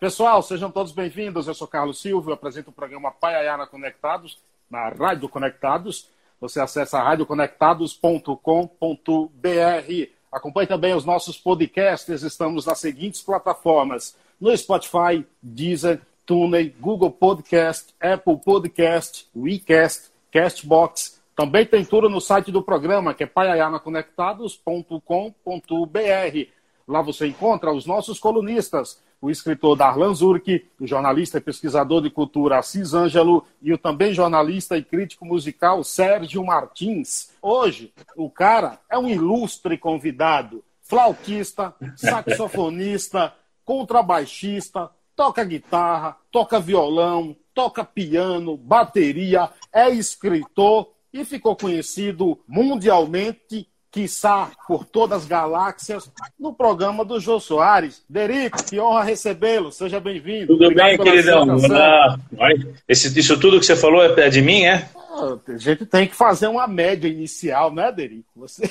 Pessoal, sejam todos bem-vindos. Eu sou Carlos Silva, apresento o programa Paiayana Conectados, na Rádio Conectados. Você acessa radioconectados.com.br. Acompanhe também os nossos podcasts, estamos nas seguintes plataformas: no Spotify, Deezer, TuneIn, Google Podcast, Apple Podcast, WeCast, Castbox. Também tem tudo no site do programa, que é paiayanaconectados.com.br. Lá você encontra os nossos colunistas, o escritor Darlan Zurk, o jornalista e pesquisador de cultura Assis Ângelo e o também jornalista e crítico musical Sérgio Martins. Hoje, o cara é um ilustre convidado, flautista, saxofonista, contrabaixista, toca guitarra, toca violão, toca piano, bateria, é escritor e ficou conhecido mundialmente quiçá por todas as galáxias, no programa do Jô Soares. Derico, que honra recebê-lo, seja bem-vindo. Tudo Obrigado bem, queridão? Esse, isso tudo que você falou é de mim, é? Ah, a gente tem que fazer uma média inicial, né, Derico? Você...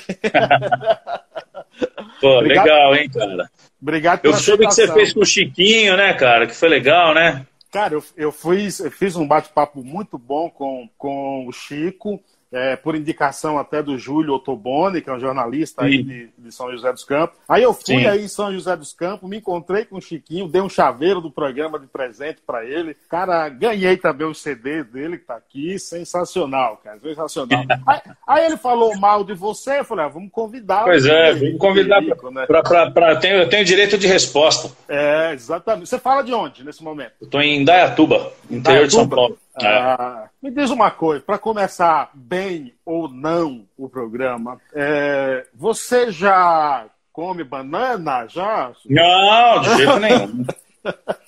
Pô, Obrigado. legal, hein, cara? Obrigado pela Eu soube que você fez com o Chiquinho, né, cara? Que foi legal, né? Cara, eu, eu, fiz, eu fiz um bate-papo muito bom com, com o Chico é, por indicação até do Júlio Ottoboni, que é um jornalista aí de, de, São José dos Campos. Aí eu fui Sim. aí em São José dos Campos, me encontrei com o Chiquinho, dei um chaveiro do programa de presente para ele. Cara, ganhei também o CD dele que tá aqui, sensacional, cara, sensacional. aí, aí, ele falou mal de você, eu falei, ah, vamos convidar. Pois é, vamos convidar para né? eu tenho direito de resposta. É, exatamente. Você fala de onde nesse momento? Eu tô em Indaiatuba, interior Indaiatuba? de São Paulo. É. Ah, me diz uma coisa, para começar bem ou não o programa, é, você já come banana? Já? Não, de jeito nenhum.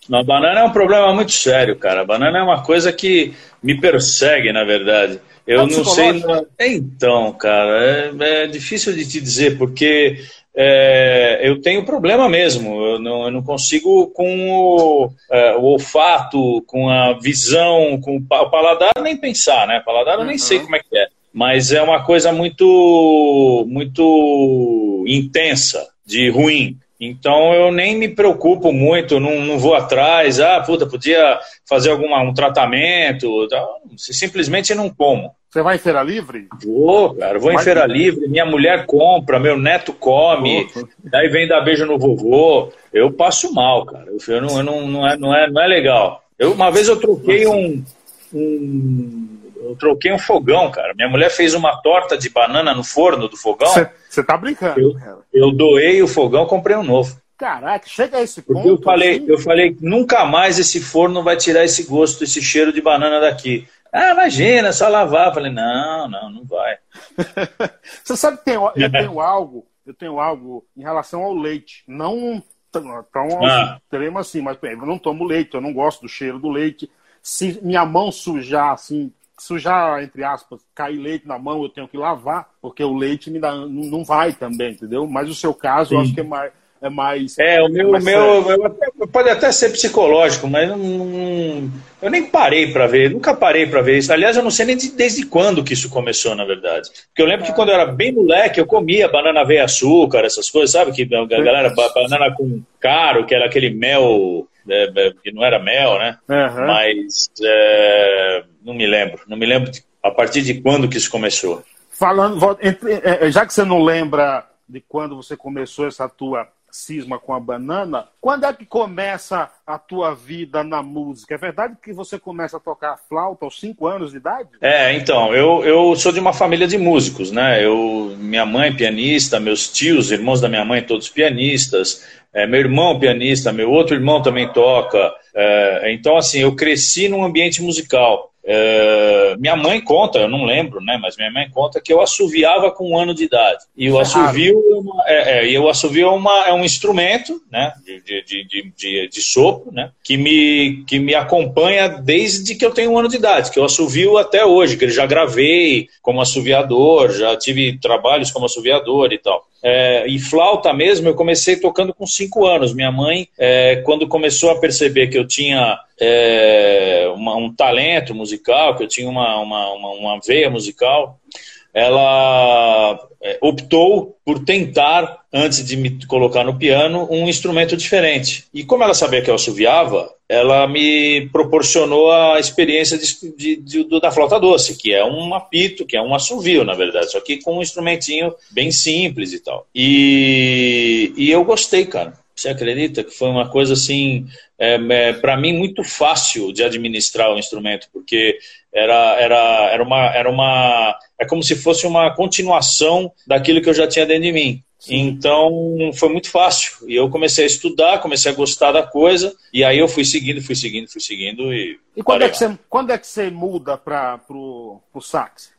Não, banana é um problema muito sério, cara. Banana é uma coisa que me persegue, na verdade. Eu é não sei. Então, cara, é, é difícil de te dizer, porque é, eu tenho problema mesmo. Eu não, eu não consigo com o, é, o, olfato, com a visão, com o paladar nem pensar, né? Paladar eu nem sei uhum. como é que é. Mas é uma coisa muito, muito intensa, de ruim. Então eu nem me preocupo muito, não, não vou atrás, ah, puta, podia fazer algum um tratamento, simplesmente não como. Você vai em feira livre? Vou, cara, vou vai em feira livre, minha mulher compra, meu neto come, daí vem dar beijo no vovô. Eu passo mal, cara. Eu não, eu não, não, é, não, é, não é legal. Eu, uma vez eu troquei um, um. Eu troquei um fogão, cara. Minha mulher fez uma torta de banana no forno do fogão. Você tá brincando? Eu, eu doei o fogão, comprei um novo. Caraca, chega a esse ponto. eu falei, assim? eu falei, nunca mais esse forno vai tirar esse gosto, esse cheiro de banana daqui. Ah, imagina, só lavar. Eu falei, não, não, não vai. Você sabe que tem, eu tenho algo, eu tenho algo em relação ao leite. Não tão, tão ah. extremo assim, mas eu não tomo leite, eu não gosto do cheiro do leite. Se minha mão sujar, assim, sujar, entre aspas, cair leite na mão, eu tenho que lavar, porque o leite me dá, não vai também, entendeu? Mas o seu caso, Sim. eu acho que é mais, é mais. É, o meu, meu, meu pode até ser psicológico, mas não, eu nem parei para ver, nunca parei para ver isso. Aliás, eu não sei nem de, desde quando que isso começou, na verdade. Porque eu lembro que quando eu era bem moleque, eu comia banana veia açúcar, essas coisas, sabe? Que a galera, banana com caro, que era aquele mel, é, é, que não era mel, né? Uhum. Mas é, não me lembro. Não me lembro de, a partir de quando que isso começou. Falando, é, já que você não lembra de quando você começou essa tua cisma com a banana. Quando é que começa a tua vida na música? É verdade que você começa a tocar flauta aos 5 anos de idade? É, então, eu, eu sou de uma família de músicos, né? Eu, minha mãe pianista, meus tios, irmãos da minha mãe, todos pianistas. É, meu irmão pianista, meu outro irmão também toca. É, então, assim, eu cresci num ambiente musical. É, minha mãe conta, eu não lembro, né? Mas minha mãe conta que eu assoviava com um ano de idade. E o assovio, é, é, é, o assovio é, uma, é um instrumento, né? De, de, de, de, de sopro, né? Que me, que me acompanha desde que eu tenho um ano de idade, que eu assovio até hoje, que eu já gravei como assoviador, já tive trabalhos como assoviador e tal. É, e flauta mesmo, eu comecei tocando com cinco anos. Minha mãe, é, quando começou a perceber que eu tinha é, uma, um talento musical, que eu tinha uma, uma, uma, uma veia musical, ela é, optou por tentar, antes de me colocar no piano, um instrumento diferente. E como ela sabia que eu assoviava, ela me proporcionou a experiência de, de, de, da flauta doce, que é um apito, que é um assovio, na verdade, só que com um instrumentinho bem simples e tal. E, e eu gostei, cara. Você acredita que foi uma coisa assim, é, é, para mim, muito fácil de administrar o instrumento, porque era, era, era, uma, era uma. É como se fosse uma continuação daquilo que eu já tinha dentro de mim. Sim. Então foi muito fácil. E eu comecei a estudar, comecei a gostar da coisa, e aí eu fui seguindo, fui seguindo, fui seguindo. E, e quando, é que você, quando é que você muda para o sax?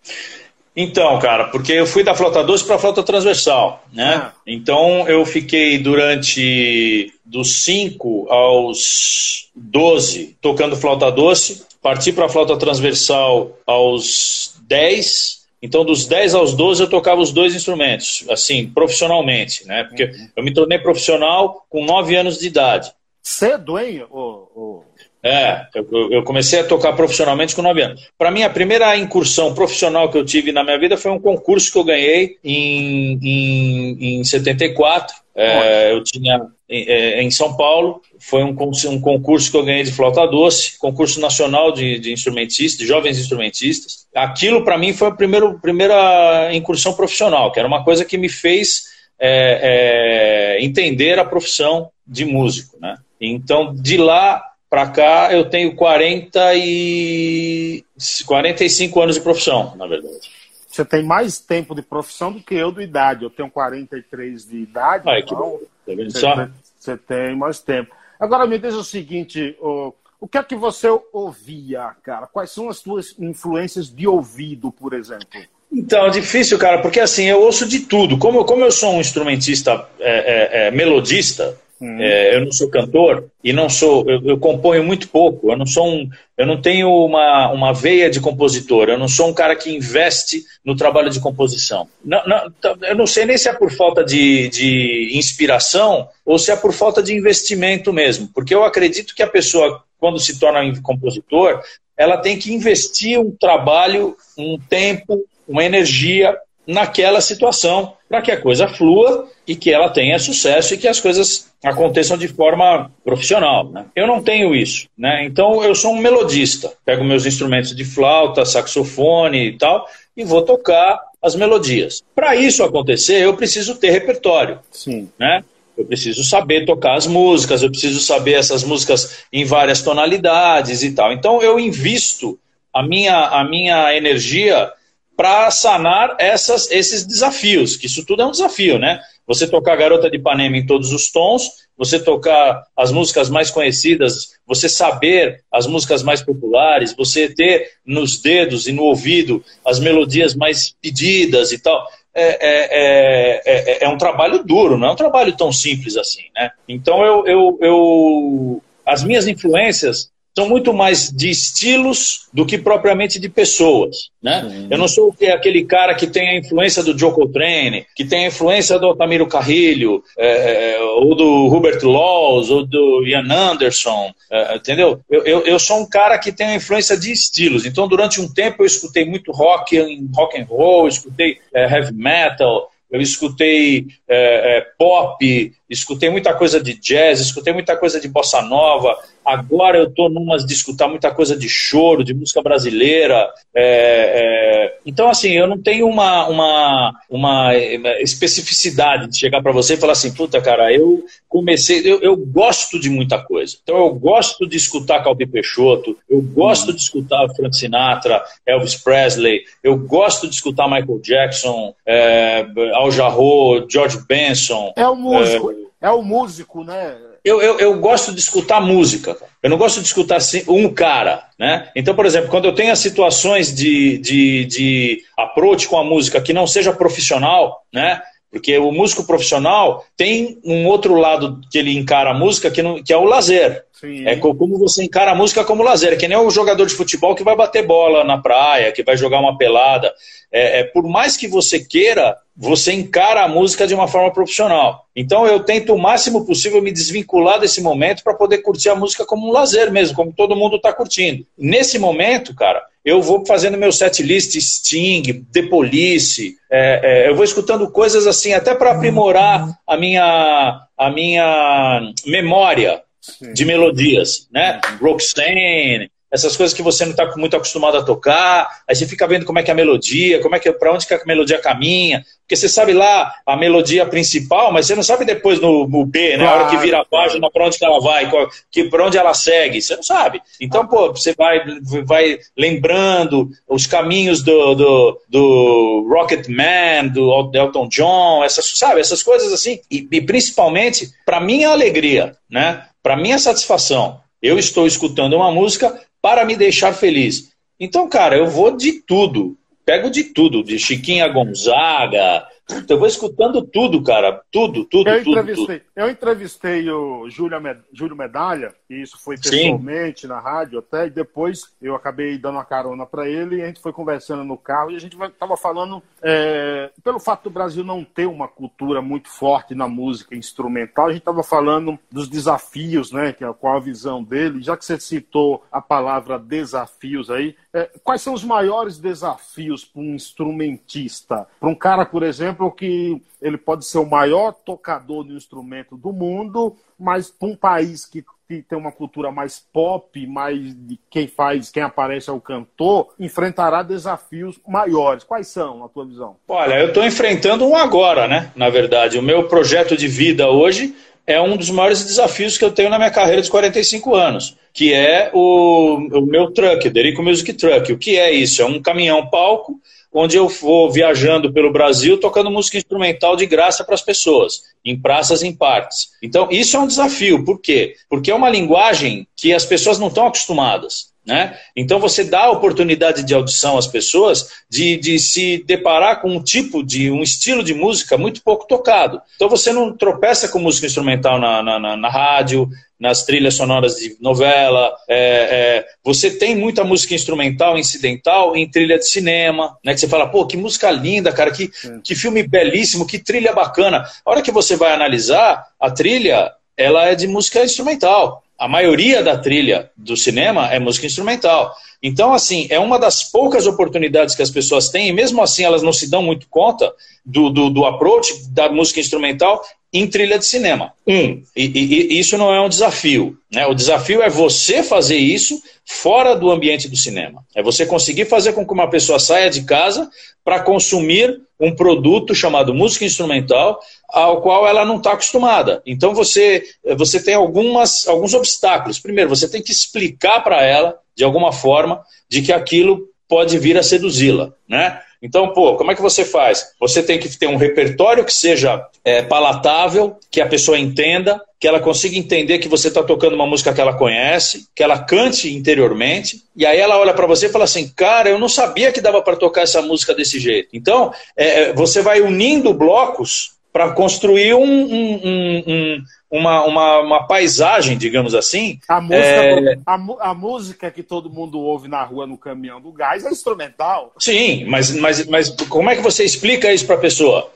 Então, cara, porque eu fui da flauta doce para a flauta transversal, né? Ah. Então eu fiquei durante dos 5 aos 12 tocando flauta doce, parti para a flauta transversal aos 10. Então, dos 10 aos 12, eu tocava os dois instrumentos, assim, profissionalmente, né? Porque uhum. eu me tornei profissional com 9 anos de idade. Cedo, hein? O, o... É, eu, eu, comecei a tocar profissionalmente com 9 anos. Para mim, a primeira incursão profissional que eu tive na minha vida foi um concurso que eu ganhei em, em, em 74. É, eu tinha é, em São Paulo, foi um, um, concurso que eu ganhei de flauta doce, concurso nacional de, de instrumentistas, de jovens instrumentistas. Aquilo, para mim, foi a primeira, primeira incursão profissional, que era uma coisa que me fez é, é, entender a profissão de músico. Né? Então, de lá para cá, eu tenho 40 e 45 anos de profissão, na verdade. Você tem mais tempo de profissão do que eu de idade. Eu tenho 43 de idade. Ah, então, que... tá você, tem, você tem mais tempo. Agora me diz o seguinte, o, o que é que você ouvia, cara? Quais são as suas influências de ouvido, por exemplo? Então, é difícil, cara, porque assim, eu ouço de tudo. Como, como eu sou um instrumentista é, é, é melodista, Hum. É, eu não sou cantor e não sou, eu, eu, componho muito pouco. Eu não sou um, eu não tenho uma, uma veia de compositor. Eu não sou um cara que investe no trabalho de composição. Não, não, tá, eu não sei nem se é por falta de, de inspiração ou se é por falta de investimento mesmo, porque eu acredito que a pessoa quando se torna compositor, ela tem que investir um trabalho, um tempo, uma energia naquela situação para que a coisa flua e que ela tenha sucesso e que as coisas aconteçam de forma profissional. Né? Eu não tenho isso, né? então eu sou um melodista. Pego meus instrumentos de flauta, saxofone e tal e vou tocar as melodias. Para isso acontecer, eu preciso ter repertório. Sim. Né? Eu preciso saber tocar as músicas, eu preciso saber essas músicas em várias tonalidades e tal. Então eu invisto a minha, a minha energia para sanar essas, esses desafios, que isso tudo é um desafio, né? Você tocar Garota de Ipanema em todos os tons, você tocar as músicas mais conhecidas, você saber as músicas mais populares, você ter nos dedos e no ouvido as melodias mais pedidas e tal. É, é, é, é, é um trabalho duro, não é um trabalho tão simples assim, né? Então eu, eu, eu as minhas influências são muito mais de estilos do que propriamente de pessoas. Né? Eu não sou aquele cara que tem a influência do Joe Coltrane, que tem a influência do Otamiro Carrilho, é, é, ou do Hubert Laws, ou do Ian Anderson, é, entendeu? Eu, eu, eu, sou um cara que tem a influência de estilos. Então, durante um tempo, eu escutei muito rock, rock and roll, escutei é, heavy metal, eu escutei é, é, pop, escutei muita coisa de jazz, escutei muita coisa de bossa nova, Agora eu estou numas de escutar muita coisa de choro, de música brasileira. É, é, então, assim, eu não tenho uma, uma, uma especificidade de chegar para você e falar assim, puta, cara, eu comecei, eu, eu, gosto de muita coisa. Então, eu gosto de escutar Calbi Peixoto, eu gosto de escutar Frank Sinatra, Elvis Presley, eu gosto de escutar Michael Jackson, é, Al Jarreau, George Benson. É o músico, é, é o músico, né? eu, eu, eu, gosto de escutar música. Eu não gosto de escutar um cara, né? Então, por exemplo, quando eu tenho as situações de, de, de approach com a música que não seja profissional, né? Porque o músico profissional tem um outro lado que ele encara a música que, não, que é o lazer. Sim. É como você encara a música como lazer, que nem o jogador de futebol que vai bater bola na praia, que vai jogar uma pelada. É, é, por mais que você queira você encara a música de uma forma profissional. Então eu tento o máximo possível me desvincular desse momento para poder curtir a música como um lazer mesmo, como todo mundo está curtindo. Nesse momento, cara, eu vou fazendo meu set list Sting, The Police, é, é, eu vou escutando coisas assim, até para aprimorar a minha, a minha memória Sim. de melodias, né? Roxanne, essas coisas que você não está muito acostumado a tocar, aí você fica vendo como é que é a melodia, como é que para onde que a melodia caminha, porque você sabe lá a melodia principal, mas você não sabe depois no, no B, né, claro, a hora que vira a página para onde que ela vai, que para onde ela segue, você não sabe. Então, pô, você vai vai lembrando os caminhos do, do, do Rocket Man, do Elton John, essas sabe, essas coisas assim, e, e principalmente para minha alegria, né? Para minha satisfação, eu estou escutando uma música para me deixar feliz. Então, cara, eu vou de tudo. Pego de tudo, de Chiquinha Gonzaga, eu vou escutando tudo, cara. Tudo, tudo, eu tudo. Entrevistei, tudo. Eu entrevistei o Júlio, Júlio Medalha, e isso foi pessoalmente Sim. na rádio até, e depois eu acabei dando uma carona para ele, e a gente foi conversando no carro, e a gente estava falando, é, pelo fato do Brasil não ter uma cultura muito forte na música instrumental, a gente estava falando dos desafios, né, que é, qual a visão dele, já que você citou a palavra desafios aí, é, quais são os maiores desafios para um instrumentista? Para um cara, por exemplo, que ele pode ser o maior tocador de instrumento do mundo, mas para um país que tem uma cultura mais pop, mais de quem faz, quem aparece é o cantor, enfrentará desafios maiores. Quais são, na tua visão? Olha, eu estou enfrentando um agora, né? Na verdade, o meu projeto de vida hoje é um dos maiores desafios que eu tenho na minha carreira de 45 anos, que é o, o meu truck, Derico Music Truck. O que é isso? É um caminhão-palco onde eu vou viajando pelo Brasil tocando música instrumental de graça para as pessoas, em praças em partes. Então, isso é um desafio. Por quê? Porque é uma linguagem que as pessoas não estão acostumadas. Né? Então você dá a oportunidade de audição às pessoas de, de se deparar com um tipo de um estilo de música muito pouco tocado. Então você não tropeça com música instrumental na, na, na, na rádio, nas trilhas sonoras de novela. É, é, você tem muita música instrumental, incidental em trilha de cinema, né? Que você fala, pô, que música linda, cara, que, que filme belíssimo, que trilha bacana. A hora que você vai analisar, a trilha ela é de música instrumental a maioria da trilha do cinema é música instrumental. Então, assim, é uma das poucas oportunidades que as pessoas têm, e mesmo assim elas não se dão muito conta do, do, do approach da música instrumental em trilha de cinema. Um, e, e, e, isso não é um desafio. Né? O desafio é você fazer isso fora do ambiente do cinema. É você conseguir fazer com que uma pessoa saia de casa para consumir um produto chamado música instrumental, ao qual ela não está acostumada. Então você, você tem algumas, alguns obstáculos. Primeiro, você tem que explicar para ela, de alguma forma, de que aquilo pode vir a seduzi-la. Né? Então, pô, como é que você faz? Você tem que ter um repertório que seja é, palatável, que a pessoa entenda, que ela consiga entender que você está tocando uma música que ela conhece, que ela cante interiormente, e aí ela olha para você e fala assim: Cara, eu não sabia que dava para tocar essa música desse jeito. Então, é, é você vai unindo blocos para construir um, um, um, uma, uma, uma, paisagem, digamos assim. A música, é... a, a, música que todo mundo ouve na rua no caminhão do gás é instrumental. Sim, mas, mas, mas como é que você explica isso para a pessoa?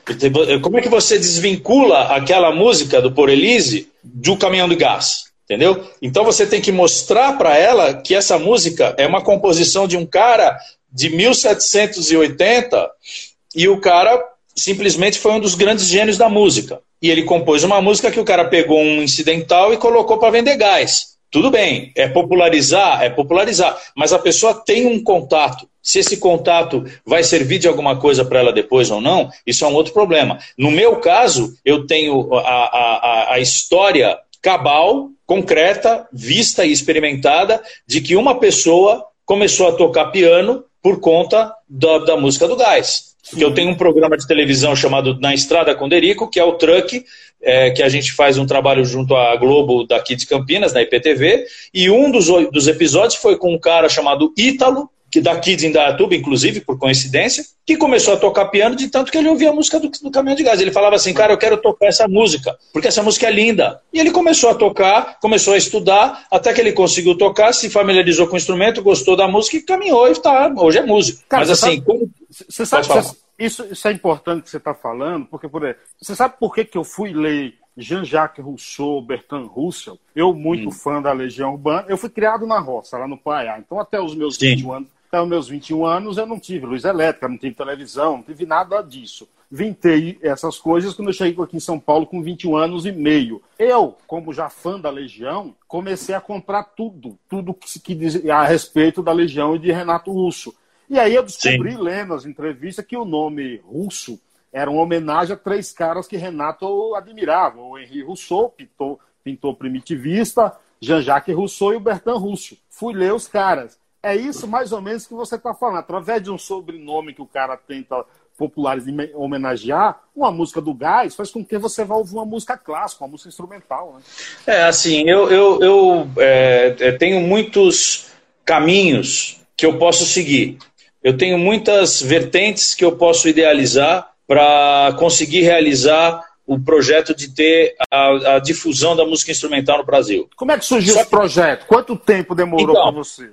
Como é que você desvincula aquela música do Por Elise do caminhão do gás? Entendeu? Então você tem que mostrar para ela que essa música é uma composição de um cara de 1780 e o cara simplesmente foi um dos grandes gênios da música. E ele compôs uma música que o cara pegou um incidental e colocou para vender gás. Tudo bem, é popularizar, é popularizar, mas a pessoa tem um contato. Se esse contato vai servir de alguma coisa para ela depois ou não, isso é um outro problema. No meu caso, eu tenho a, a, a história cabal, concreta, vista e experimentada de que uma pessoa começou a tocar piano por conta da, da música do gás. Sim. eu tenho um programa de televisão chamado Na Estrada com Derico, que é o Truck, é, que a gente faz um trabalho junto à Globo daqui de Campinas, na IPTV, e um dos, dos episódios foi com um cara chamado Ítalo, que daqui de Indaiatuba, inclusive, por coincidência, que começou a tocar piano de tanto que ele ouvia a música do, do Caminhão de Gás. Ele falava assim, cara, eu quero tocar essa música, porque essa música é linda. E ele começou a tocar, começou a estudar, até que ele conseguiu tocar, se familiarizou com o instrumento, gostou da música e caminhou e tá, hoje é músico. Cara, Mas assim, como... Você sabe, Isso, isso é importante que você está falando, porque, por exemplo, você sabe por que, que eu fui ler Jean-Jacques Rousseau, Bertrand Russell? Eu, muito hum. fã da Legião Urbana, eu fui criado na roça, lá no Paiá. Então, até os meus Sim. 21 anos, até os meus 21 anos, eu não tive luz elétrica, não tive televisão, não tive nada disso. Vintei essas coisas quando eu cheguei aqui em São Paulo com 21 anos e meio. Eu, como já fã da Legião, comecei a comprar tudo, tudo que, que diz a respeito da Legião e de Renato Russo. E aí eu descobri, Sim. lendo as entrevistas, que o nome russo era uma homenagem a três caras que Renato admirava. O Henri Rousseau, pintor, pintor primitivista, Jean-Jacques Rousseau e o Bertrand Russo. Fui ler os caras. É isso mais ou menos que você está falando. Através de um sobrenome que o cara tenta populares homenagear, uma música do Gás faz com que você vá ouvir uma música clássica, uma música instrumental. Né? É, assim, eu, eu, eu é, tenho muitos caminhos que eu posso seguir. Eu tenho muitas vertentes que eu posso idealizar para conseguir realizar o projeto de ter a, a, difusão da música instrumental no Brasil. Como é que surgiu Só esse projeto? Quanto tempo demorou então, para você?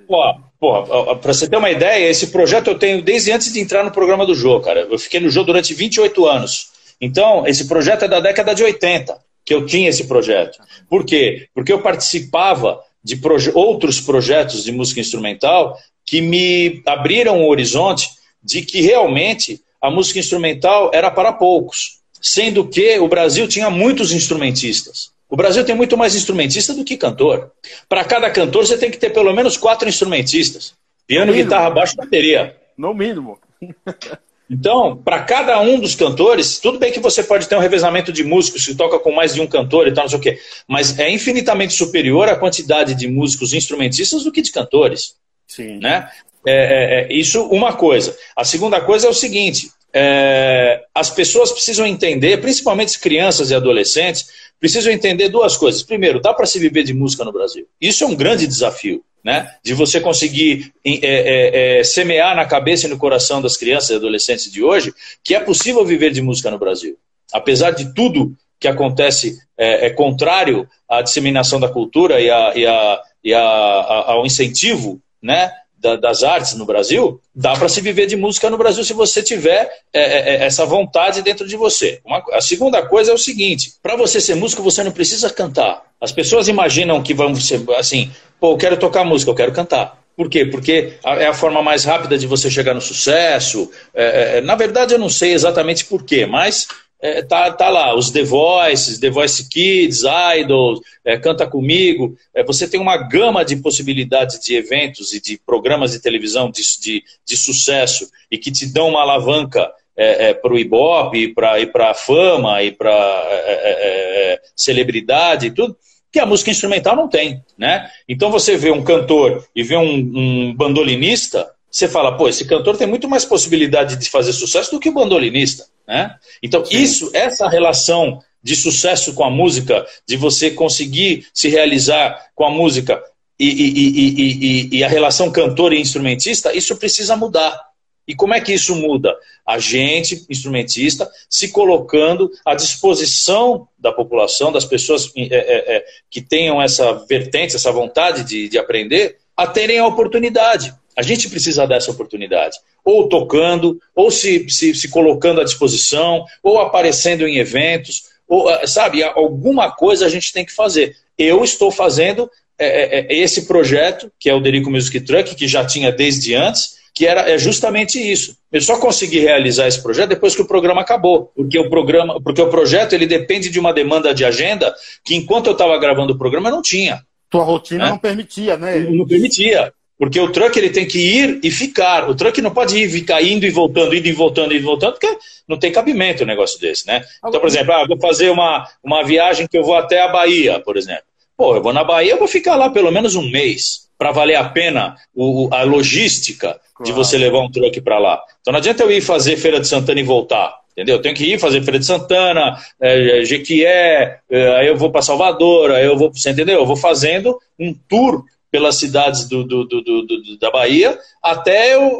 Para você ter uma ideia, esse projeto eu tenho desde antes de entrar no programa do Jô, cara. Eu fiquei no Jô durante 28 anos. Então, esse projeto é da década de 80 que eu tinha esse projeto. Por quê? Porque eu participava de proje outros projetos de música instrumental que me abriram o horizonte de que realmente a música instrumental era para poucos sendo que o Brasil tinha muitos instrumentistas. O Brasil tem muito mais instrumentista do que cantor. Para cada cantor, você tem que ter pelo menos quatro instrumentistas: piano, guitarra, baixo, bateria. No mínimo. Então, para cada um dos cantores, tudo bem que você pode ter um revezamento de músicos que toca com mais de um cantor e tal, não sei o quê, mas é infinitamente superior a quantidade de músicos instrumentistas do que de cantores. Sim. Né? É, é, é, isso, uma coisa. A segunda coisa é o seguinte: é, as pessoas precisam entender, principalmente crianças e adolescentes, precisam entender duas coisas. Primeiro, dá para se viver de música no Brasil. Isso é um grande desafio, né? De você conseguir é, é, é, semear na cabeça e no coração das crianças e adolescentes de hoje que é possível viver de música no Brasil. Apesar de tudo que acontece é, é contrário à disseminação da cultura e, a, e, a, e a, ao incentivo, né? da, das artes no Brasil, dá para se viver de música no Brasil se você tiver é, é, essa vontade dentro de você. Uma, a segunda coisa é o seguinte: para você ser músico, você não precisa cantar. As pessoas imaginam que vão ser assim, pô, eu quero tocar música, eu quero cantar. Por quê? Porque é a forma mais rápida de você chegar no sucesso. É, é, na verdade, eu não sei exatamente por quê, mas é, tá, tá lá, os The Voices, The Voice Kids, Idols, é, Canta Comigo. É, você tem uma gama de possibilidades de eventos e de programas de televisão de, de, de sucesso e que te dão uma alavanca é, é, para o Ibope, para a fama, e para é, celebridade e tudo, que a música instrumental não tem. Né? Então você vê um cantor e vê um, um bandolinista, você fala, pô, esse cantor tem muito mais possibilidade de fazer sucesso do que o bandolinista. Né? Então, Sim. isso, essa relação de sucesso com a música, de você conseguir se realizar com a música e, e, e, e, a relação cantor e instrumentista, isso precisa mudar. E como é que isso muda? A gente, instrumentista, se colocando à disposição da população, das pessoas é, é, é, que tenham essa vertente, essa vontade de, de aprender, a terem a oportunidade. A gente precisa dessa oportunidade. Ou tocando, ou se, se, se colocando à disposição, ou aparecendo em eventos, ou, ah, sabe, alguma coisa a gente tem que fazer. Eu estou fazendo é, é, esse projeto, que é o Derico Music Truck, que já tinha desde antes, que era é justamente isso. Eu só consegui realizar esse projeto depois que o programa acabou, porque o programa, porque o projeto ele depende de uma demanda de agenda que enquanto eu estava gravando o programa não tinha. Tua rotina né? não permitia, né? Não, permitia. Porque o truck ele tem que ir e ficar. O truck não pode ir ficar indo e voltando, indo e voltando, indo e voltando, porque não tem cabimento um negócio desse, né? Então, por exemplo, ah, vou fazer uma, uma viagem que eu vou até a Bahia, por exemplo. Pô, eu vou na Bahia, eu vou ficar lá pelo menos um mês para valer a pena o, a logística claro. de você levar um truck para lá. Então não adianta eu ir fazer Feira de Santana e voltar. Entendeu? Eu tenho que ir fazer Feira de Santana, é, Jequié, é, aí eu vou para Salvador, aí eu vou, você entendeu? Eu vou fazendo um tour pelas cidades do, do, do, da Bahia, até eu,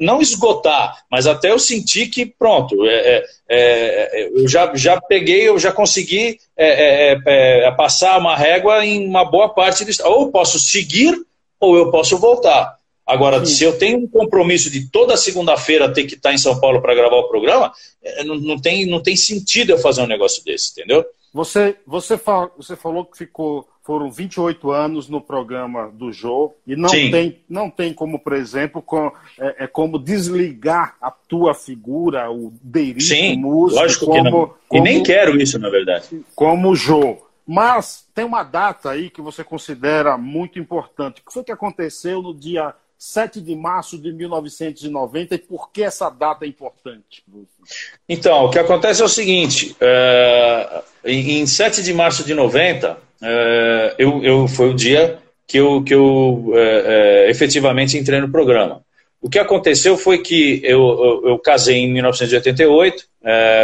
não esgotar, mas até eu sentir que, pronto, é, é, é eu já, já peguei, eu já consegui é, é, é, passar uma régua em uma boa parte do Ou posso seguir, ou eu posso voltar. Agora, Sim. se eu tenho um compromisso de toda segunda-feira ter que estar em São Paulo para gravar o programa, é, não, não, tem, não tem sentido eu fazer um negócio desse, entendeu? Você, você, fal, você falou que ficou, foram 28 anos no programa do Jô e não tem, não tem como, por exemplo, com, é, é, como desligar a tua figura, o Deiri, Sim, músico, lógico como, que não. E nem quero isso, na verdade. Como Jô. Mas tem uma data aí que você considera muito importante. O que foi que aconteceu no dia 7 de março de 1990 e por que essa data é importante? Então, o que acontece é o seguinte: é, em 7 de março de 90, é, eu, eu, foi o dia que eu, que eu é efetivamente entrei no programa. O que aconteceu foi que eu, eu, eu casei em 1988,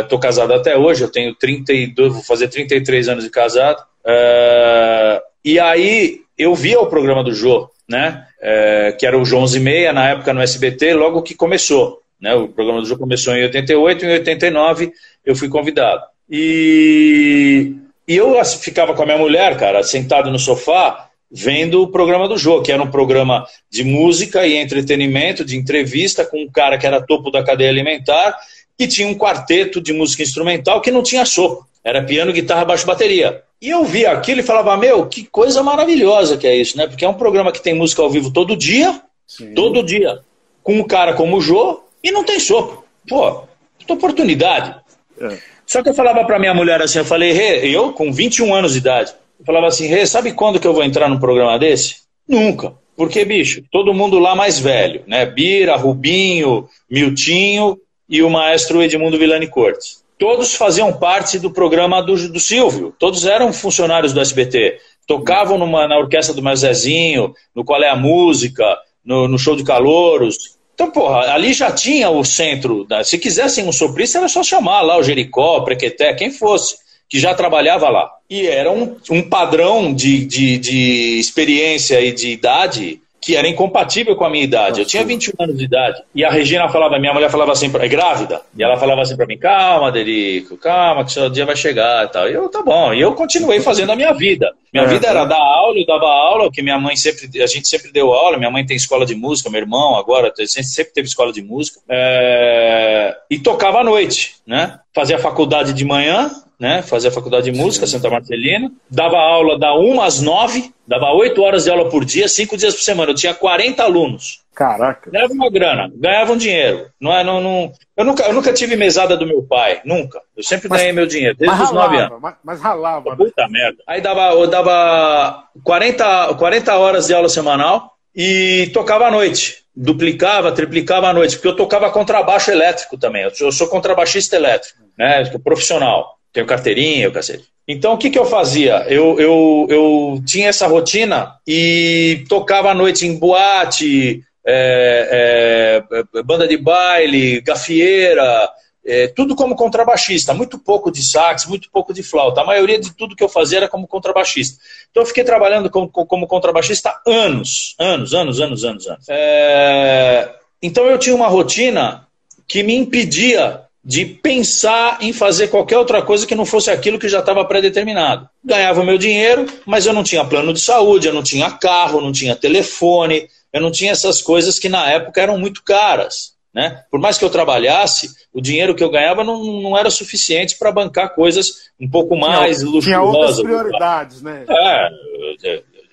estou é, casado até hoje, eu tenho 32, vou fazer 33 anos de casado. É, e aí eu via o programa do Jô, né? É, que era o João 11 e meia, na época no SBT, logo que começou. Né? O programa do Jô começou em 88, em 89 eu fui convidado. E, e eu ficava com a minha mulher, cara, sentado no sofá, vendo o programa do Jô, que era um programa de música e entretenimento, de entrevista com um cara que era topo da cadeia alimentar e tinha um quarteto de música instrumental que não tinha sopa. Era piano, guitarra, baixo, bateria. E eu via aquilo e falava, meu, que coisa maravilhosa que é isso, né? Porque é um programa que tem música ao vivo todo dia, Sim. todo dia, com um cara como o Jô, e não tem sopa. Pô, que oportunidade. É. Só que eu falava para minha mulher assim, eu falei, Rê, eu com 21 anos de idade, eu falava assim, Rê, sabe quando que eu vou entrar num programa desse? Nunca. Porque, bicho, todo mundo lá mais velho, né? Bira, Rubinho, Miltinho e o maestro Edmundo Vilani Cortes todos faziam parte do programa do, do Silvio, todos eram funcionários do SBT, tocavam numa, na orquestra do Mazezinho, no Qual é a Música, no, no Show de Calouros. Então, porra, ali já tinha o centro. Da, se quisessem um soprista, era só chamar lá o Jericó, Prequeté, quem fosse, que já trabalhava lá. E era um, um padrão de, de, de experiência e de idade que era incompatível com a minha idade. Eu tinha 21 anos de idade. E a Regina falava, minha mulher falava assim, é grávida. E ela falava assim para mim, calma, Derico, calma, que o seu dia vai chegar e tal. E eu, tá bom. E eu continuei fazendo a minha vida. Minha é, vida era dar aula, eu dava aula, que minha mãe sempre, a gente sempre deu aula. Minha mãe tem escola de música, meu irmão agora, sempre teve escola de música. É, e tocava à noite, né? Fazia faculdade de manhã, né? Fazia faculdade de música, Sim. Santa Marcelina. Dava aula da 1 às 9, dava 8 horas de aula por dia, 5 dias por semana. Eu tinha 40 alunos. Caraca. Ganhava uma grana, ganhava um dinheiro. Não é, não, não, eu, nunca, eu nunca tive mesada do meu pai, nunca. Eu sempre mas, ganhei meu dinheiro, desde os 9 anos. Mas, mas ralava. Né? Puta merda. Aí dava, eu dava 40, 40 horas de aula semanal e tocava à noite. Duplicava, triplicava à noite, porque eu tocava contrabaixo elétrico também. Eu sou, eu sou contrabaixista elétrico, né? Profissional tenho carteirinha, o cacete. Então, o que, que eu fazia? Eu, eu, eu tinha essa rotina e tocava à noite em boate, é, é, banda de baile, gafieira, é, tudo como contrabaixista, muito pouco de sax, muito pouco de flauta. A maioria de tudo que eu fazia era como contrabaixista. Então eu fiquei trabalhando como, como contrabaixista anos, anos, anos, anos, anos, anos. É, então eu tinha uma rotina que me impedia de pensar em fazer qualquer outra coisa que não fosse aquilo que já estava pré-determinado. Ganhava o meu dinheiro, mas eu não tinha plano de saúde, eu não tinha carro, não tinha telefone, eu não tinha essas coisas que na época eram muito caras. Né? Por mais que eu trabalhasse, o dinheiro que eu ganhava não, não era suficiente para bancar coisas um pouco mais tinha, luxuosas. Tinha outras prioridades, né? É,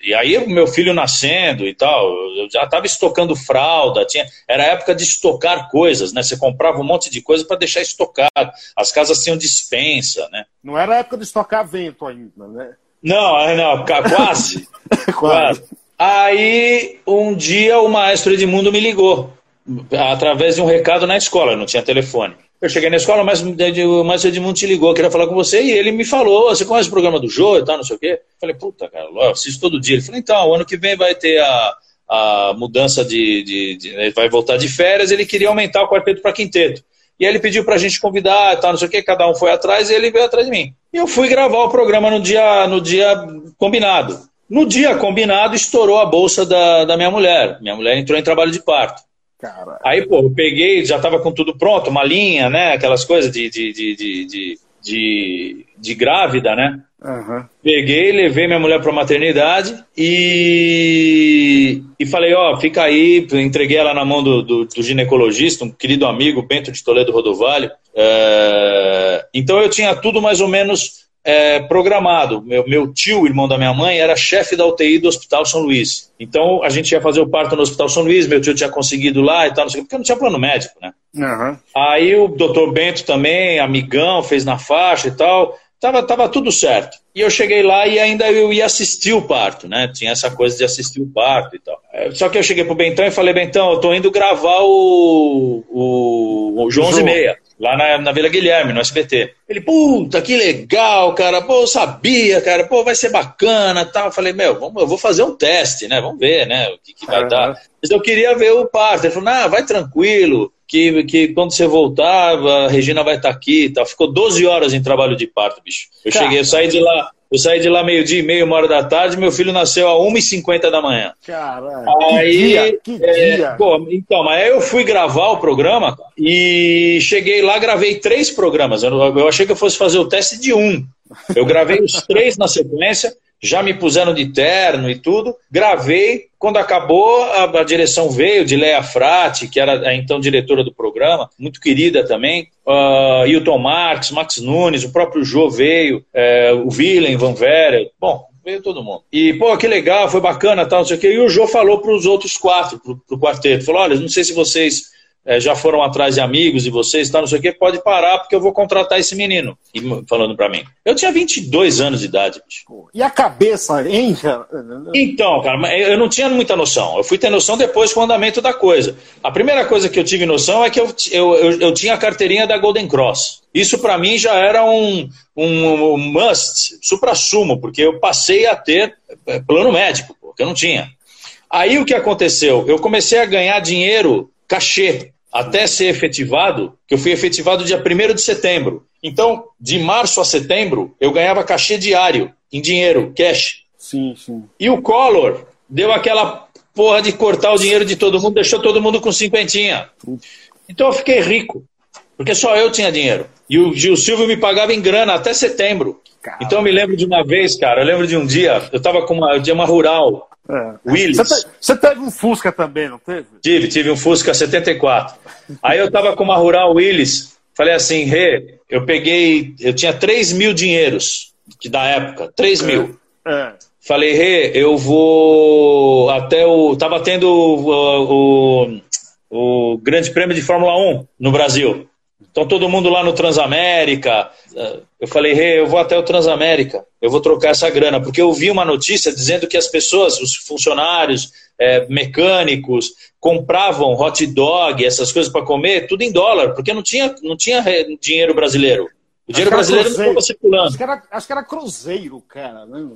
e aí meu filho nascendo e tal, eu já estava estocando fralda, tinha, era época de estocar coisas, né? Você comprava um monte de coisa para deixar estocado. As casas tinham dispensa, né? Não era época de estocar vento ainda, né? Não, é, não, quase. quase. Aí um dia o maestro Edmundo me ligou através de um recado na escola, não tinha telefone. Eu cheguei na escola, mas o Márcio Edmundo te ligou, queria falar com você, e ele me falou, você conhece o programa do Jô e tal, não sei o quê? Eu falei, puta, cara, eu assisto todo dia. Ele falou, então, ano que vem vai ter a, a mudança de, de, de vai voltar de férias, ele queria aumentar o quarteto para quinteto. E aí ele pediu pra gente convidar e tal, não sei o quê, cada um foi atrás e ele veio atrás de mim. E eu fui gravar o programa no dia, no dia combinado. No dia combinado, estourou a bolsa da, da minha mulher. Minha mulher entrou em trabalho de parto. Aí, pô, eu peguei, já tava com tudo pronto, uma linha, né? Aquelas coisas de, de, de, de, de, grávida, né? Uhum. Peguei, levei minha mulher para maternidade e, e falei, ó, fica aí, entreguei ela na mão do, do, do ginecologista, um querido amigo, Bento de Toledo Rodovalho. É, então eu tinha tudo mais ou menos é, programado. Meu, meu tio, irmão da minha mãe, era chefe da UTI do Hospital São Luís. Então a gente ia fazer o parto no Hospital São Luís, meu tio tinha conseguido lá e tal, não sei, porque não tinha plano médico, né? Uhum. Aí o doutor Bento também, amigão, fez na faixa e tal. Tava, tava tudo certo. E eu cheguei lá e ainda eu ia assistir o parto, né? Tinha essa coisa de assistir o parto e tal. É, só que eu cheguei pro Bentão e falei, Bentão, eu tô indo gravar o, o, o João e meia, lá na, na Vila Guilherme, no SBT. Ele, puta, que legal, cara. Pô, eu sabia, cara. Pô, vai ser bacana tal. Eu falei, meu, vamos, eu vou fazer um teste, né? Vamos ver, né? O que, que vai uhum. dar. Mas eu queria ver o parto. Ele falou, não, vai tranquilo que, que quando você voltar, a Regina vai estar tá aqui e tal. Ficou 12 horas em trabalho de parto, bicho. Eu Caramba. cheguei, eu saí de lá, eu saí de lá meio-dia e meio, uma hora da tarde, meu filho nasceu a 1h50 da manhã. Caralho. Aí, que dia, que é, dia. Pô, então, mas aí eu fui gravar o programa e cheguei lá, gravei três programas. Eu, eu achei que eu fosse fazer o teste de um. Eu gravei os três na sequência já me puseram de terno e tudo. Gravei. Quando acabou, a, a direção veio de Leia Frati, que era a então diretora do programa, muito querida também. Uh, Hilton Marques, Max Nunes, o próprio Jô veio, uh, o Willem, Van Vera. Bom, veio todo mundo. E, pô, que legal, foi bacana, tal, não sei o quê. E o Jô falou para os outros quatro, para o quarteto. Falou: olha, não sei se vocês é, já foram atrás de amigos de vocês, tá, não sei o quê, pode parar porque eu vou contratar esse menino. E falando para mim. Eu tinha 22 anos de idade, bicho. E a cabeça, hein? Então, cara, eu não tinha muita noção. Eu fui ter noção depois com o andamento da coisa. A primeira coisa que eu tive noção é que eu, eu, eu, eu tinha a carteirinha da Golden Cross. Isso para mim já era um, um, um must, supra-sumo, porque eu passei a ter é, plano médico, porque eu não tinha. Aí o que aconteceu? Eu comecei a ganhar dinheiro, cachê, até ser efetivado, que eu fui efetivado dia 1 de setembro. Então, de março a setembro, eu ganhava cachê diário, em dinheiro, cash. Sim, sim. E o Collor deu aquela porra de cortar o dinheiro de todo mundo, deixou todo mundo com cinquentinha. Então eu fiquei rico, porque só eu tinha dinheiro. E o Gil Silvio me pagava em grana até setembro. Caramba. Então eu me lembro de uma vez, cara, eu lembro de um dia, eu tava com uma, de uma rural, é. Willis. Você, teve um Fusca também, não teve? Tive, tive um Fusca 74. Aí eu tava com uma Rural Willis, falei assim, Rê, eu peguei, eu tinha 3 mil dinheiros, da época, 3 mil. É. é. Falei, Rê, eu vou até o. Tava tendo o, o, o Grande Prêmio de Fórmula 1 no Brasil. Então todo mundo lá no Transamérica. Eu falei, hey, eu vou até o Transamérica, eu vou trocar essa grana, porque eu vi uma notícia dizendo que as pessoas, os funcionários, é, mecânicos, compravam hot dog, essas coisas para comer, tudo em dólar, porque não tinha, não tinha dinheiro brasileiro. O dinheiro brasileiro não estava circulando. Acho que, era, acho que era Cruzeiro, cara. Né?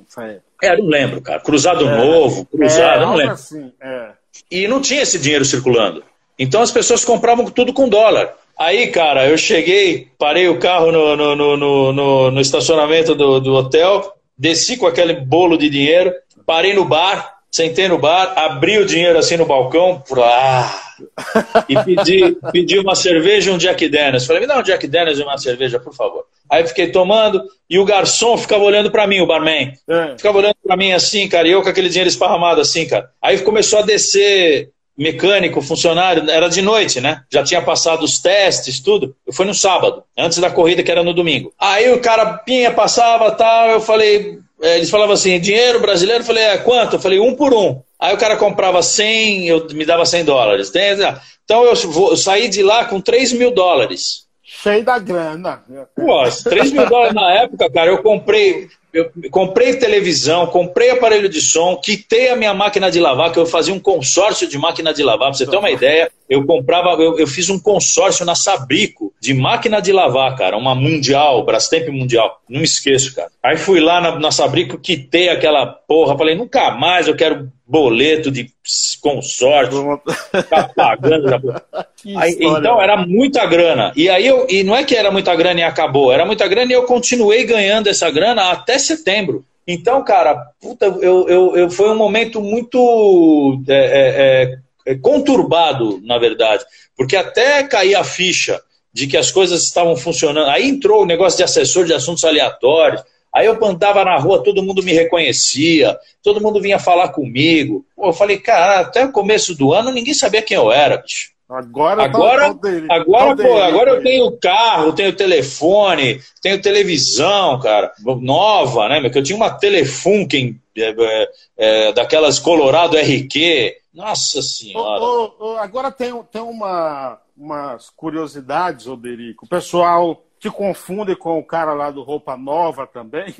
É, não lembro, cara. Cruzado é, Novo, Cruzado, é, não lembro. Assim, é. E não tinha esse dinheiro circulando. Então as pessoas compravam tudo com dólar. Aí, cara, eu cheguei, parei o carro no, no, no, no, no estacionamento do, do hotel, desci com aquele bolo de dinheiro, parei no bar, sentei no bar, abri o dinheiro assim no balcão, ah, e pedi, pedi uma cerveja e um Jack Daniels. Falei, me dá um Jack Daniels e uma cerveja, por favor. Aí fiquei tomando e o garçom ficava olhando para mim, o barman. É. Ficava olhando para mim assim, cara, e eu com aquele dinheiro esparramado assim, cara. Aí começou a descer mecânico, funcionário, era de noite, né? Já tinha passado os testes, tudo. Eu fui no sábado, antes da corrida que era no domingo. Aí o cara pinha, passava, tal, eu falei, é, eles falavam assim, dinheiro brasileiro, eu falei, é, quanto? Eu falei, um por um. Aí o cara comprava 100, eu me dava 100 dólares. Então eu, vou, eu saí de lá com 3 mil dólares. Cheio da grana. Pô, 3 mil dólares na época, cara, eu comprei eu comprei televisão, comprei aparelho de som, quitei a minha máquina de lavar, que eu fazia um consórcio de máquina de lavar, para você ter uma ideia. Eu comprava, eu, eu, fiz um consórcio na Sabrico de máquina de lavar, cara, uma mundial, Brastemp mundial. Não me esqueço, cara. Aí fui lá na, na Sabrico, quitei aquela porra, falei, nunca mais eu quero boleto de consórcio, ficar pagando. Aí, então era muita grana. E aí eu, e não é que era muita grana e acabou, era muita grana e eu continuei ganhando essa grana até setembro. Então, cara, puta, eu, eu, eu foi um momento muito é, é, é, é conturbado, na verdade, porque até cair a ficha de que as coisas estavam funcionando. Aí entrou o negócio de assessor de assuntos aleatórios. Aí eu andava na rua, todo mundo me reconhecia, todo mundo vinha falar comigo. Pô, eu falei, cara, até o começo do ano ninguém sabia quem eu era, bicho. Agora, agora, tá dele, agora, tá pô, agora eu tenho carro, tenho telefone, tenho televisão, cara, nova, né? Porque eu tinha uma Telefunken é, é, é, daquelas Colorado RQ. Nossa senhora. agora tem, tem uma, umas curiosidades, Oderico. O pessoal te confunde com o cara lá do Roupa Nova também.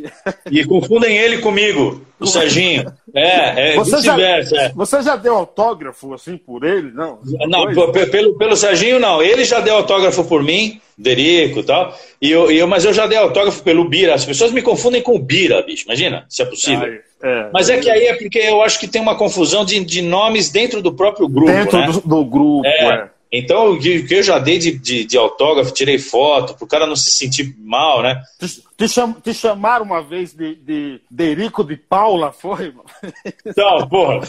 E confundem ele comigo, o Serginho. É, é você já, é. você já deu autógrafo assim por ele? Não, não pelo, pelo Serginho não. Ele já deu autógrafo por mim, Derico e tal. E eu, eu, mas eu já dei autógrafo pelo Bira. As pessoas me confundem com o Bira, bicho. Imagina, se é possível. Ai, é, mas é, é que aí é porque eu acho que tem uma confusão de, de nomes dentro do próprio grupo. Dentro né? do, do, grupo, é. É. Então, o que eu já dei de, de, de autógrafo, tirei foto, para o cara não se sentir mal, né? Te, te, cham, te chamaram uma vez de, de Derico de Paula, foi? Então, porra,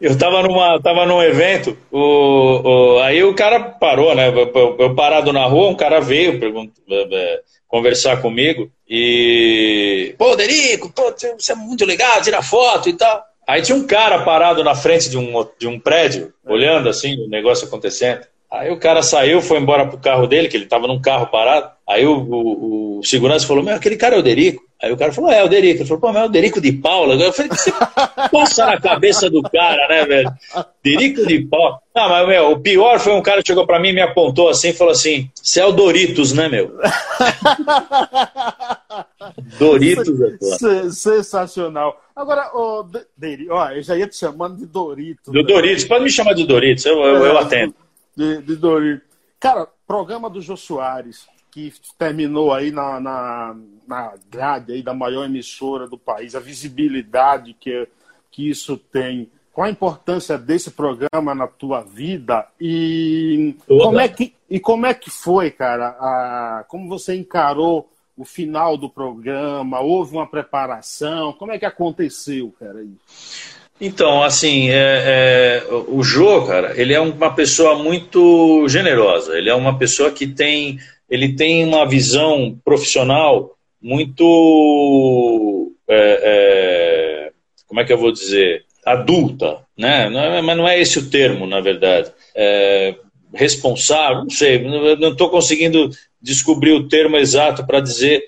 eu tava, numa, tava num evento, o, o, aí o cara parou, né? Eu, eu, parado na rua, um cara veio é, é, conversar comigo e. Pô, Derico, pô, você é muito legal, tira foto e tal. Aí tinha um cara parado na frente de um, de um prédio, olhando assim, o negócio acontecendo. Aí o cara saiu, foi embora pro carro dele, que ele tava num carro parado. Aí o, o, o segurança falou: Meu, aquele cara é o Derico. Aí o cara falou: É, é o Derico. Ele falou: Pô, mas é o Derico de Paula. Eu falei: Você passa na cabeça do cara, né, velho? Derico de Paula. Ah, mas, meu, o pior foi um cara que chegou pra mim, me apontou assim e falou assim: Você é o Doritos, né, meu? Doritos, é Sensacional. Agora, oh, Deri, ó, eu já ia te chamando de Doritos. Do né? Doritos, pode me chamar de Doritos, eu, eu, eu é, atendo de, de Dorito. Cara, programa do Jô Soares, que terminou aí na, na, na grade aí da maior emissora do país, a visibilidade que, que isso tem. Qual a importância desse programa na tua vida e como é que e como é que foi, cara? A, como você encarou o final do programa? Houve uma preparação? Como é que aconteceu, cara? Isso? Então, assim, é, é, o Jô, cara, ele é uma pessoa muito generosa. Ele é uma pessoa que tem, ele tem uma visão profissional muito, é, é como é que eu vou dizer, adulta, né? Não é, mas não é esse o termo, na verdade. É, responsável, não sei, não estou conseguindo descobrir o termo exato para dizer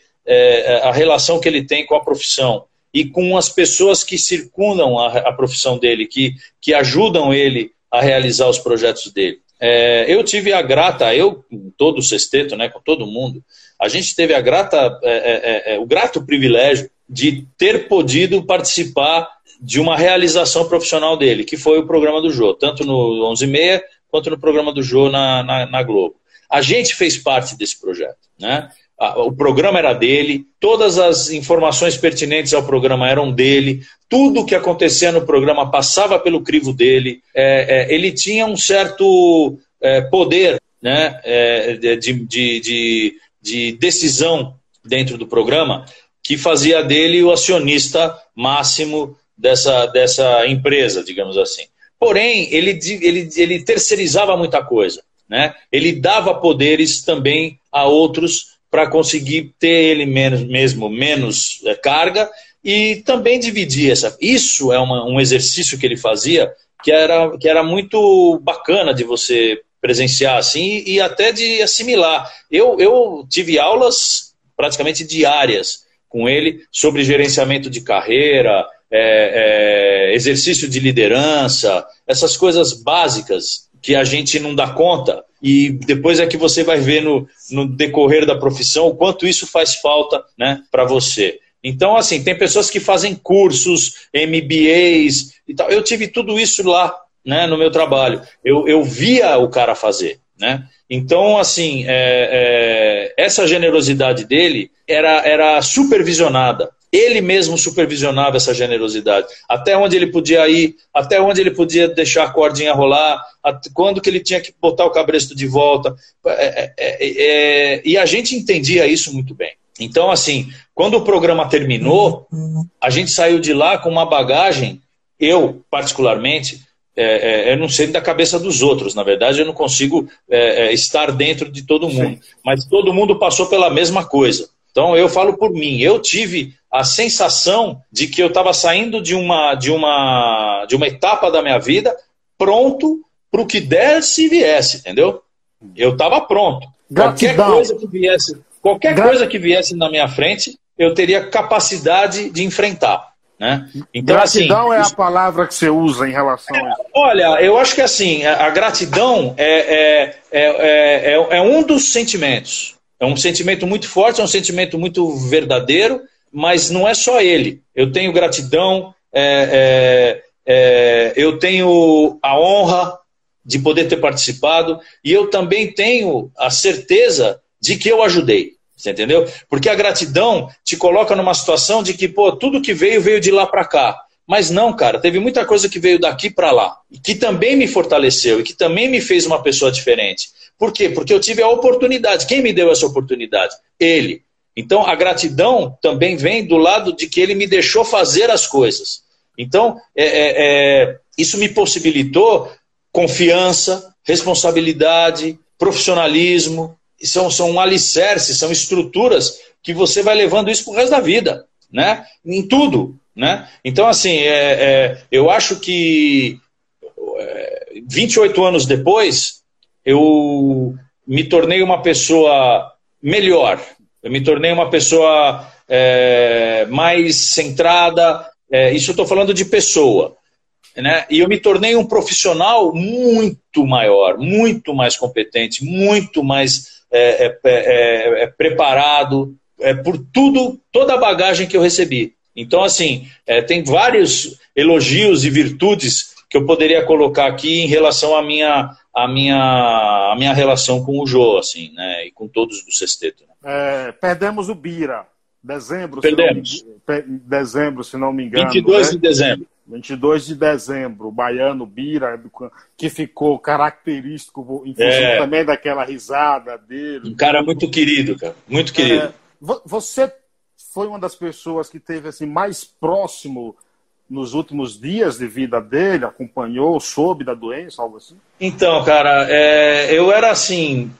a relação que ele tem com a profissão e com as pessoas que circundam a, a profissão dele, que, que ajudam ele a realizar os projetos dele. É, eu tive a grata, eu, com todo o sexteto, né, com todo mundo, a gente teve a grata, é, é, é, é o grato privilégio de ter podido participar de uma realização profissional dele, que foi o programa do Jô, tanto no 11 e meia quanto no programa do Jô na, na, na Globo. A gente fez parte desse projeto, né? O programa era dele, todas as informações pertinentes ao programa eram dele, tudo que acontecia no programa passava pelo crivo dele, é, é, ele tinha um certo é, poder né, é, de, de, de, de decisão dentro do programa que fazia dele o acionista máximo dessa, dessa empresa, digamos assim. Porém, ele, ele, ele terceirizava muita coisa. Né? Ele dava poderes também a outros para conseguir ter ele menos, mesmo menos é, carga e também dividir essa. Isso é uma, um exercício que ele fazia que era, que era muito bacana de você presenciar assim e até de assimilar. Eu, eu tive aulas praticamente diárias com ele sobre gerenciamento de carreira, é, é, exercício de liderança, essas coisas básicas que a gente não dá conta e depois é que você vai ver no, no decorrer da profissão o quanto isso faz falta né, para você. Então, assim, tem pessoas que fazem cursos, MBAs e tal. Eu tive tudo isso lá né, no meu trabalho. Eu, eu via o cara fazer. Né? Então, assim, é, é, essa generosidade dele era, era supervisionada. Ele mesmo supervisionava essa generosidade. Até onde ele podia ir, até onde ele podia deixar a cordinha rolar, quando que ele tinha que botar o cabresto de volta. É, é, é, é, e a gente entendia isso muito bem. Então, assim, quando o programa terminou, a gente saiu de lá com uma bagagem, eu particularmente, é, é, eu não sei da cabeça dos outros, na verdade, eu não consigo é, é estar dentro de todo mundo. Sim. Mas todo mundo passou pela mesma coisa. Então eu falo por mim, eu tive a sensação de que eu estava saindo de uma, de, uma, de uma etapa da minha vida pronto para o que desse e viesse, entendeu? Eu estava pronto. Gratidão. Qualquer coisa que viesse, qualquer Gra... coisa que viesse na minha frente, eu teria capacidade de enfrentar. Né? Então, gratidão assim, é a palavra que você usa em relação a isso. Olha, eu acho que assim, a gratidão é, é, é, é, um dos sentimentos. É um sentimento muito forte, é um sentimento muito verdadeiro, mas não é só ele. Eu tenho gratidão, eu tenho a honra de poder ter participado e eu também tenho a certeza de que eu ajudei. Você entendeu? Porque a gratidão te coloca numa situação de que, pô, tudo que veio, veio de lá para cá. Mas não, cara, teve muita coisa que veio daqui para lá, e que também me fortaleceu, e que também me fez uma pessoa diferente. Por quê? Porque eu tive a oportunidade. Quem me deu essa oportunidade? Ele. Então, a gratidão também vem do lado de que ele me deixou fazer as coisas. Então, é, é, é, isso me possibilitou confiança, responsabilidade, profissionalismo, são, são alicerces, são estruturas que você vai levando isso para o resto da vida, né? Em tudo, né? Então, assim, é, é, eu acho que é, 28 anos depois, eu me tornei uma pessoa melhor, eu me tornei uma pessoa é, mais centrada, é, isso eu estou falando de pessoa, né? E eu me tornei um profissional muito maior, muito mais competente, muito mais é é, preparado por tudo, toda a bagagem que eu recebi. Então, assim, tem vários elogios e virtudes que eu poderia colocar aqui em relação à minha, à minha, à minha relação com o Jô, assim, né? E com todos do sexteto. Né? perdemos o Bira. Dezembro, Perdemos. Se não, dezembro, se não me engano. 22 né? de dezembro. 22 de dezembro, o baiano Bira, que ficou característico em função é. também daquela risada dele. Um cara muito querido, cara, muito querido. É, você foi uma das pessoas que teve assim mais próximo nos últimos dias de vida dele, acompanhou, soube da doença, algo assim? Então, cara, é, eu era assim,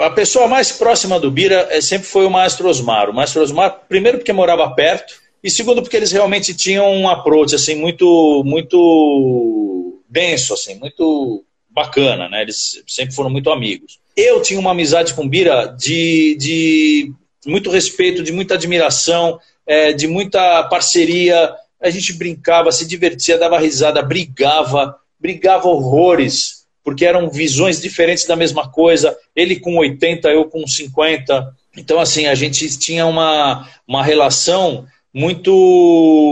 a pessoa mais próxima do Bira é, sempre foi o Maestro Osmar. O Maestro Osmar, primeiro porque morava perto, e segundo porque eles realmente tinham um approach assim muito muito denso assim, muito bacana, né? Eles sempre foram muito amigos. Eu tinha uma amizade com Bira de, de muito respeito, de muita admiração, é, de muita parceria. A gente brincava, se divertia, dava risada, brigava, brigava horrores, porque eram visões diferentes da mesma coisa. Ele com 80, eu com 50. Então, assim, a gente tinha uma, uma relação muito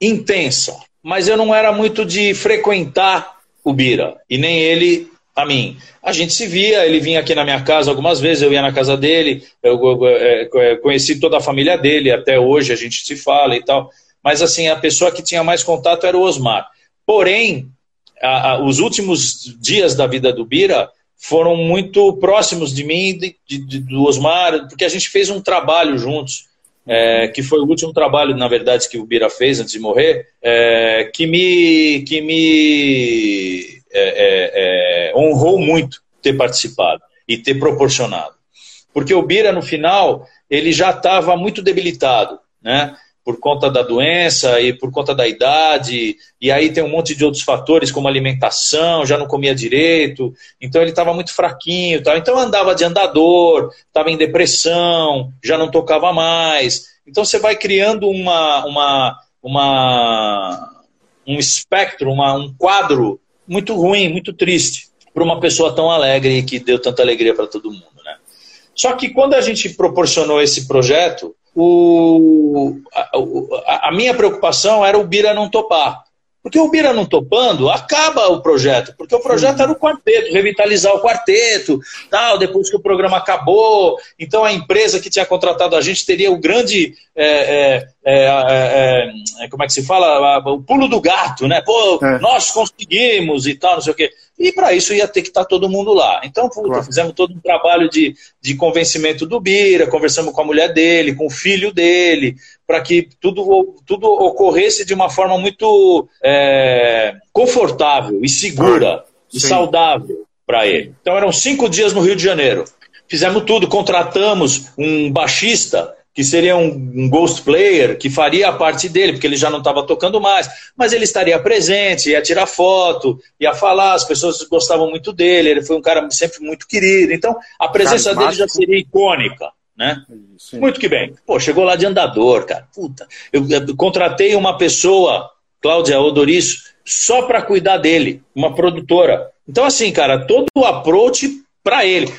intensa, mas eu não era muito de frequentar o Bira e nem ele a mim. A gente se via, ele vinha aqui na minha casa algumas vezes, eu ia na casa dele, eu, é, é, conheci toda a família dele, até hoje a gente se fala e tal. Mas assim, a pessoa que tinha mais contato era o Osmar. Porém, a, a, os últimos dias da vida do Bira foram muito próximos de mim, de, de, do Osmar, porque a gente fez um trabalho juntos é, que foi o último trabalho, na verdade, que o Bira fez antes de morrer, é, que me, que me é, é, é honrou muito ter participado e ter proporcionado. Porque o Bira, no final, ele já estava muito debilitado, né? por conta da doença e por conta da idade, e aí tem um monte de outros fatores, como alimentação, já não comia direito, então ele estava muito fraquinho, tal. então andava de andador, estava em depressão, já não tocava mais. Então você vai criando uma, uma, uma um espectro, uma, um quadro muito ruim, muito triste para uma pessoa tão alegre e que deu tanta alegria para todo mundo. Né? Só que quando a gente proporcionou esse projeto, o, a, a, minha preocupação era o Bira não topar. Porque o Bira não topando, acaba o projeto. Porque o projeto era o quarteto, revitalizar o quarteto, tal, depois que o programa acabou. Então a empresa que tinha contratado a gente teria o grande, é, é, é, como é que se fala? O pulo do gato, né? Pô, nós conseguimos e tal, não sei o quê. E para isso ia ter que estar tá todo mundo lá. Então, puta, claro. fizemos todo um trabalho de, de convencimento do Bira, conversamos com a mulher dele, com o filho dele, para que tudo, tudo ocorresse de uma forma muito confortável e segura e saudável para ele. Então eram cinco dias no Rio de Janeiro. Fizemos tudo, contratamos um baixista que seria um, um, ghost player, que faria a parte dele, porque ele já não estava tocando mais, mas ele estaria presente, ia tirar foto, ia falar, as pessoas gostavam muito dele, ele foi um cara sempre muito querido, então a presença dele já seria icônica, né? Sim. Muito que bem. Pô, chegou lá de andador, cara, puta. Eu, eu contratei uma pessoa, Cláudia Odoriço, só para cuidar dele, uma produtora. Então, assim, cara, todo o approach para ele.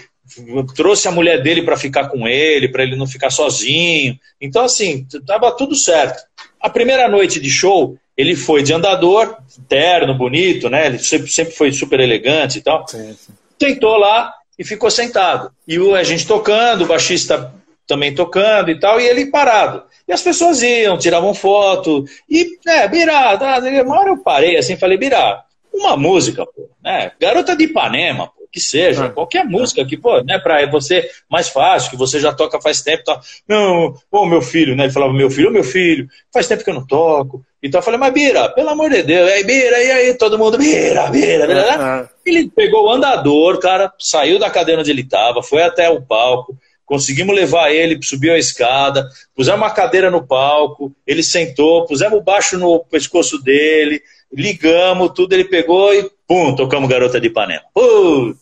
Trouxe a mulher dele para ficar com ele, para ele não ficar sozinho. Então, assim, tava tudo certo. A primeira noite de show, ele foi de andador, terno, bonito, né? Ele sempre, sempre foi super elegante e tal. Sim, sim. Sentou lá e ficou sentado. E a gente tocando, o baixista também tocando e tal, e ele parado. E as pessoas iam, tiravam foto. E, é, Birá, uma hora eu parei assim falei, Birá, uma música, pô, né? Garota de Ipanema, pô, que seja, é. qualquer música que, pô, né, pra você mais fácil, que você já toca faz tempo, tá? Não, ô meu filho, né? Ele falava, meu filho, ô meu filho, faz tempo que eu não toco. Então eu falei, mas Bira, pelo amor de Deus, aí Bira, e aí todo mundo, Bira, Bira, Bira. É, é. Ele pegou o andador, cara, saiu da cadeira onde ele tava, foi até o palco, conseguimos levar ele, subiu a escada, pusemos uma cadeira no palco, ele sentou, pusemos o baixo no pescoço dele, ligamos, tudo, ele pegou e pum, tocamos Garota de Ipanema. Puta,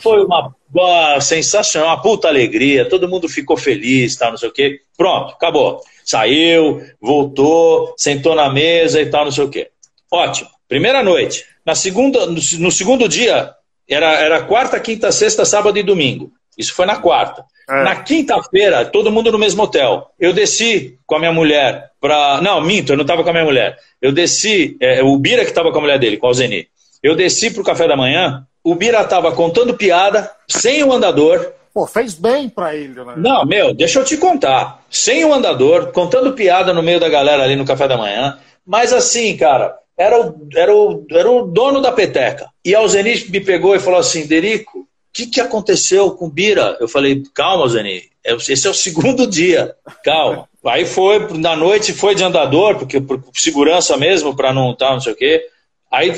foi uma, uma sensação, uma puta alegria, todo mundo ficou feliz, tal, não sei o quê. Pronto, acabou. Saiu, voltou, sentou na mesa e tal, não sei o quê. Ótimo. Primeira noite. Na segunda, no, no segundo dia, era, era quarta, quinta, sexta, sábado e domingo. Isso foi na quarta. É. Na quinta-feira, todo mundo no mesmo hotel. Eu desci com a minha mulher para. Não, minto, eu não estava com a minha mulher. Eu desci, é, o Bira que estava com a mulher dele, com o Zeni. Eu desci para o café da manhã, o Bira estava contando piada, sem o andador. Pô, fez bem para ele, né? Não, meu, deixa eu te contar. Sem o andador, contando piada no meio da galera ali no café da manhã. Mas assim, cara, era o, era o, era o dono da peteca. E a Zenit me pegou e falou assim: Derico, que, que aconteceu com Bira? Eu falei, calma, Zeni, é esse é o segundo dia, calma. Aí foi, na noite foi de andador, porque por segurança mesmo, para não estar, tá, não sei o quê. Aí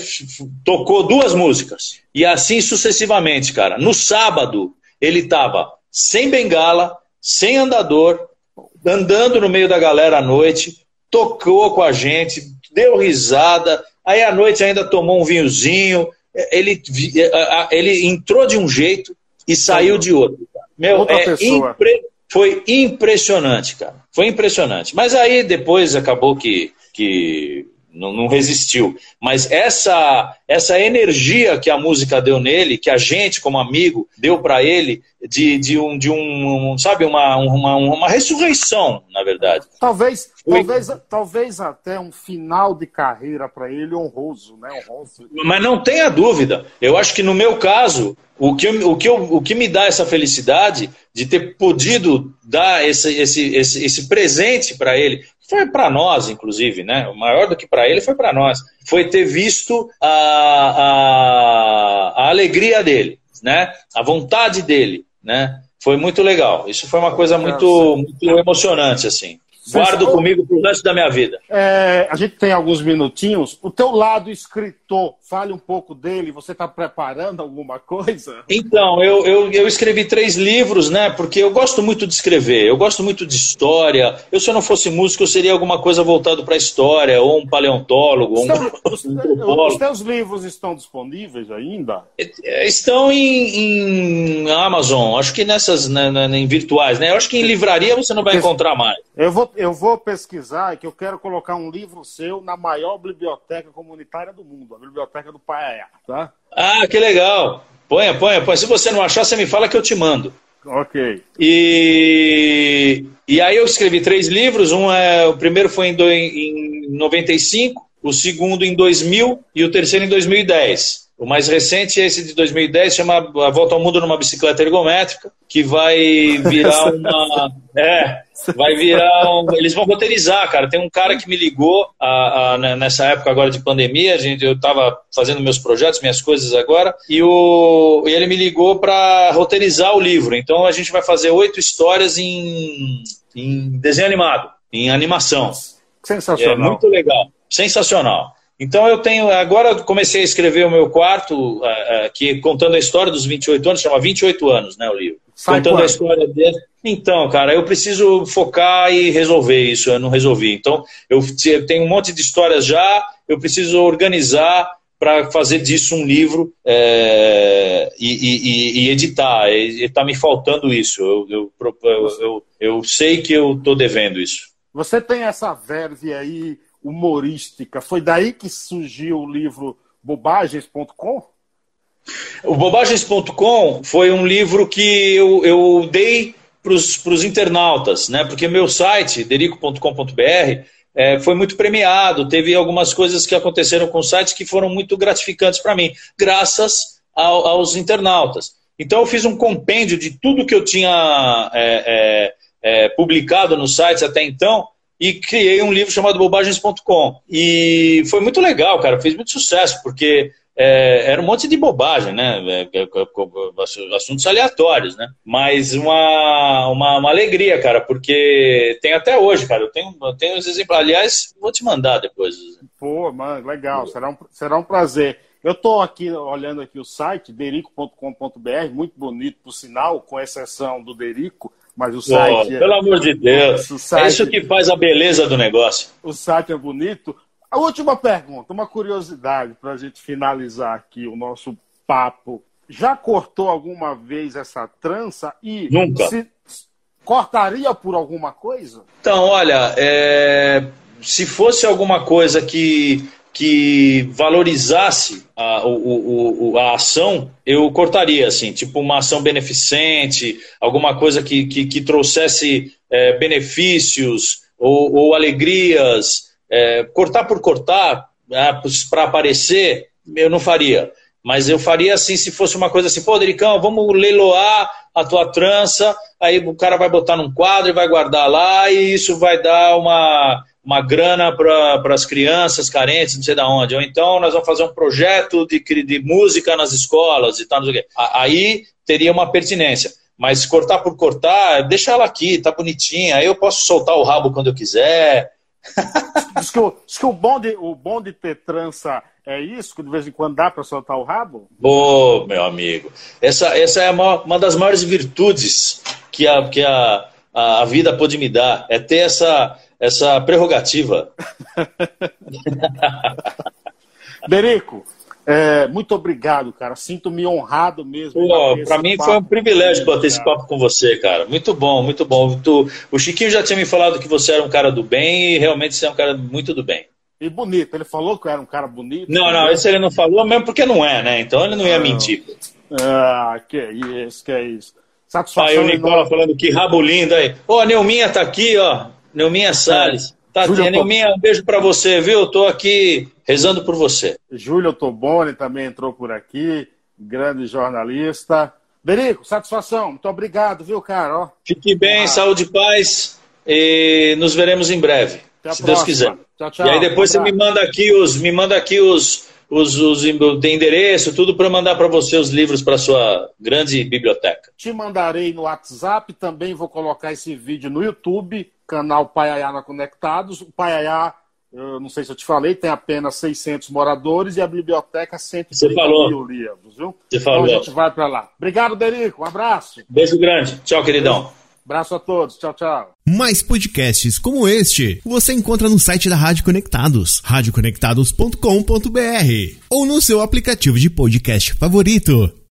tocou duas músicas. E assim sucessivamente, cara. No sábado, ele estava sem bengala, sem andador, andando no meio da galera à noite, tocou com a gente, deu risada. Aí à noite ainda tomou um vinhozinho, ele, ele entrou de um jeito e saiu de outro. Meu, é impre... foi impressionante, cara. Foi impressionante. Mas aí depois acabou que, que não, não, resistiu. Mas essa, essa energia que a música deu nele, que a gente, como amigo, deu para ele, de, de, um, de um, sabe, uma, uma, uma ressurreição, na verdade. Talvez, talvez, talvez até um final de carreira para ele honroso, né? Honroso. Mas não tenha dúvida. Eu acho que no meu caso, o que, o que, eu, o que me dá essa felicidade de ter podido dar esse, esse, esse, esse presente para ele, foi para nós, inclusive, né? O maior do que para ele foi para nós. Foi ter visto a, a, a alegria dele, né? A vontade dele, né? Foi muito legal. Isso foi uma coisa muito, muito emocionante, assim. Guardo comigo pro resto da minha vida. É, a gente tem alguns minutinhos. O teu lado escritor, fale um pouco dele. Você está preparando alguma coisa? Então, eu, eu, eu, escrevi três livros, né? Porque eu gosto muito de escrever. Eu gosto muito de história. Eu, se eu não fosse músico, eu seria alguma coisa voltado para a história, ou um paleontólogo, ou um... Os, os teus livros estão disponíveis ainda? É, estão em, em Amazon. Acho que nessas, né, né, em virtuais, né? Eu acho que em livraria você não vai encontrar mais. Eu vou eu vou pesquisar que eu quero colocar um livro seu na maior biblioteca comunitária do mundo, a biblioteca do Paiaiá, tá? Ah, que legal. Ponha, ponha, ponha. Se você não achar, você me fala que eu te mando. Ok. E, e aí eu escrevi três livros. Um é, o primeiro foi em, do, em 95, o segundo em 2000 e o terceiro em 2010. O mais recente é esse de 2010, chama A Volta ao Mundo numa Bicicleta Ergométrica, que vai virar uma. É, vai virar. Um, eles vão roteirizar, cara. Tem um cara que me ligou a, a, nessa época agora de pandemia, a gente, eu estava fazendo meus projetos, minhas coisas agora, e, o, e ele me ligou para roteirizar o livro. Então a gente vai fazer oito histórias em, em desenho animado, em animação. Sensacional. É muito legal. Sensacional. Então eu tenho. Agora comecei a escrever o meu quarto, uh, uh, que contando a história dos 28 anos, chama 28 anos, né, o livro. Sai contando quando? a história dele. Então, cara, eu preciso focar e resolver isso, eu não resolvi. Então, eu tenho um monte de histórias já, eu preciso organizar para fazer disso um livro é, e, e, e, editar. Está me faltando isso. Eu, eu, eu, eu, eu sei que eu estou devendo isso. Você tem essa verve aí humorística. Foi daí que surgiu o livro Bobagens.com? O Bobagens.com foi um livro que eu, eu dei para os internautas, né? porque meu site, derico.com.br, é, foi muito premiado. Teve algumas coisas que aconteceram com o site que foram muito gratificantes para mim, graças ao, aos internautas. Então eu fiz um compêndio de tudo que eu tinha é, é, é publicado nos sites até então e criei um livro chamado bobagens.com. E foi muito legal, cara, fez muito sucesso, porque é, era um monte de bobagem, né? É, é, é, assuntos aleatórios, né? Mas uma, uma, uma, alegria, cara, porque tem até hoje, cara. Eu tenho, eu tenho os exemplos. Aliás, vou te mandar depois. Pô, mano, legal. Será um, será um prazer. Eu estou aqui olhando aqui o site, derico.com.br, muito bonito, por sinal, com exceção do Derico. Mas o site. É... Pelo amor de Deus. Site... É isso que faz a beleza do negócio. O site é bonito. A última pergunta, uma curiosidade para a gente finalizar aqui o nosso papo. Já cortou alguma vez essa trança e Nunca. Se... cortaria por alguma coisa? Então, olha, é... se fosse alguma coisa que que valorizasse a, o, o, a ação, eu cortaria, assim, tipo uma ação beneficente, alguma coisa que, que, que trouxesse é, benefícios ou, ou alegrias. É, cortar por cortar, né, para aparecer, eu não faria. Mas eu faria assim, se fosse uma coisa assim, pô, Dericão, vamos leiloar a tua trança, aí o cara vai botar num quadro e vai guardar lá, e isso vai dar uma uma grana para as crianças carentes, não sei de onde. Ou então nós vamos fazer um projeto de, de música nas escolas e tal, não sei o quê. Aí teria uma pertinência. Mas cortar por cortar, deixa ela aqui, tá bonitinha. Aí eu posso soltar o rabo quando eu quiser. diz, que o, diz que o, bom de, o bom de ter trança é isso, que de vez em quando dá para soltar o rabo? Ô, oh, meu amigo, essa, essa é uma, uma das maiores virtudes que a, que a, a vida pode me dar. É ter essa, essa prerrogativa. Derico, é, muito obrigado, cara. Sinto-me honrado mesmo. Para mim foi um privilégio bater esse papo com você, cara. Muito bom, muito bom. Tu, o Chiquinho já tinha me falado que você era um cara do bem e realmente você é um cara muito do bem. E bonito. Ele falou que eu era um cara bonito. Não, não, esse ele não falou mesmo porque não é, né? Então ele não ia não. mentir. Ah, que é isso, que é isso. Satisfação. Aí o Nicola enorme. falando que rabo lindo aí. Ô, a Neuminha tá aqui, ó. Neuminha Salles. Tatinha, Neuminha, um beijo para você, viu? Tô aqui rezando por você. Júlio Toboni também entrou por aqui, grande jornalista. Berico, satisfação. Muito obrigado, viu, cara? Ó. Fique bem, ah. saúde e paz. E nos veremos em breve, Até se Deus quiser. Tchau, tchau. E aí depois você me manda aqui os, me manda aqui os, os, os de endereço, tudo para mandar para você os livros para sua grande biblioteca. Te mandarei no WhatsApp, também vou colocar esse vídeo no YouTube canal Paiaiá na Conectados. O Paiaiá, eu não sei se eu te falei, tem apenas 600 moradores e a biblioteca 130 mil livros, viu? Você falou. Então a gente vai para lá. Obrigado, Derico. Um abraço. Beijo grande. Tchau, queridão. Abraço a todos. Tchau, tchau. Mais podcasts como este você encontra no site da Rádio Conectados, radioconectados.com.br ou no seu aplicativo de podcast favorito.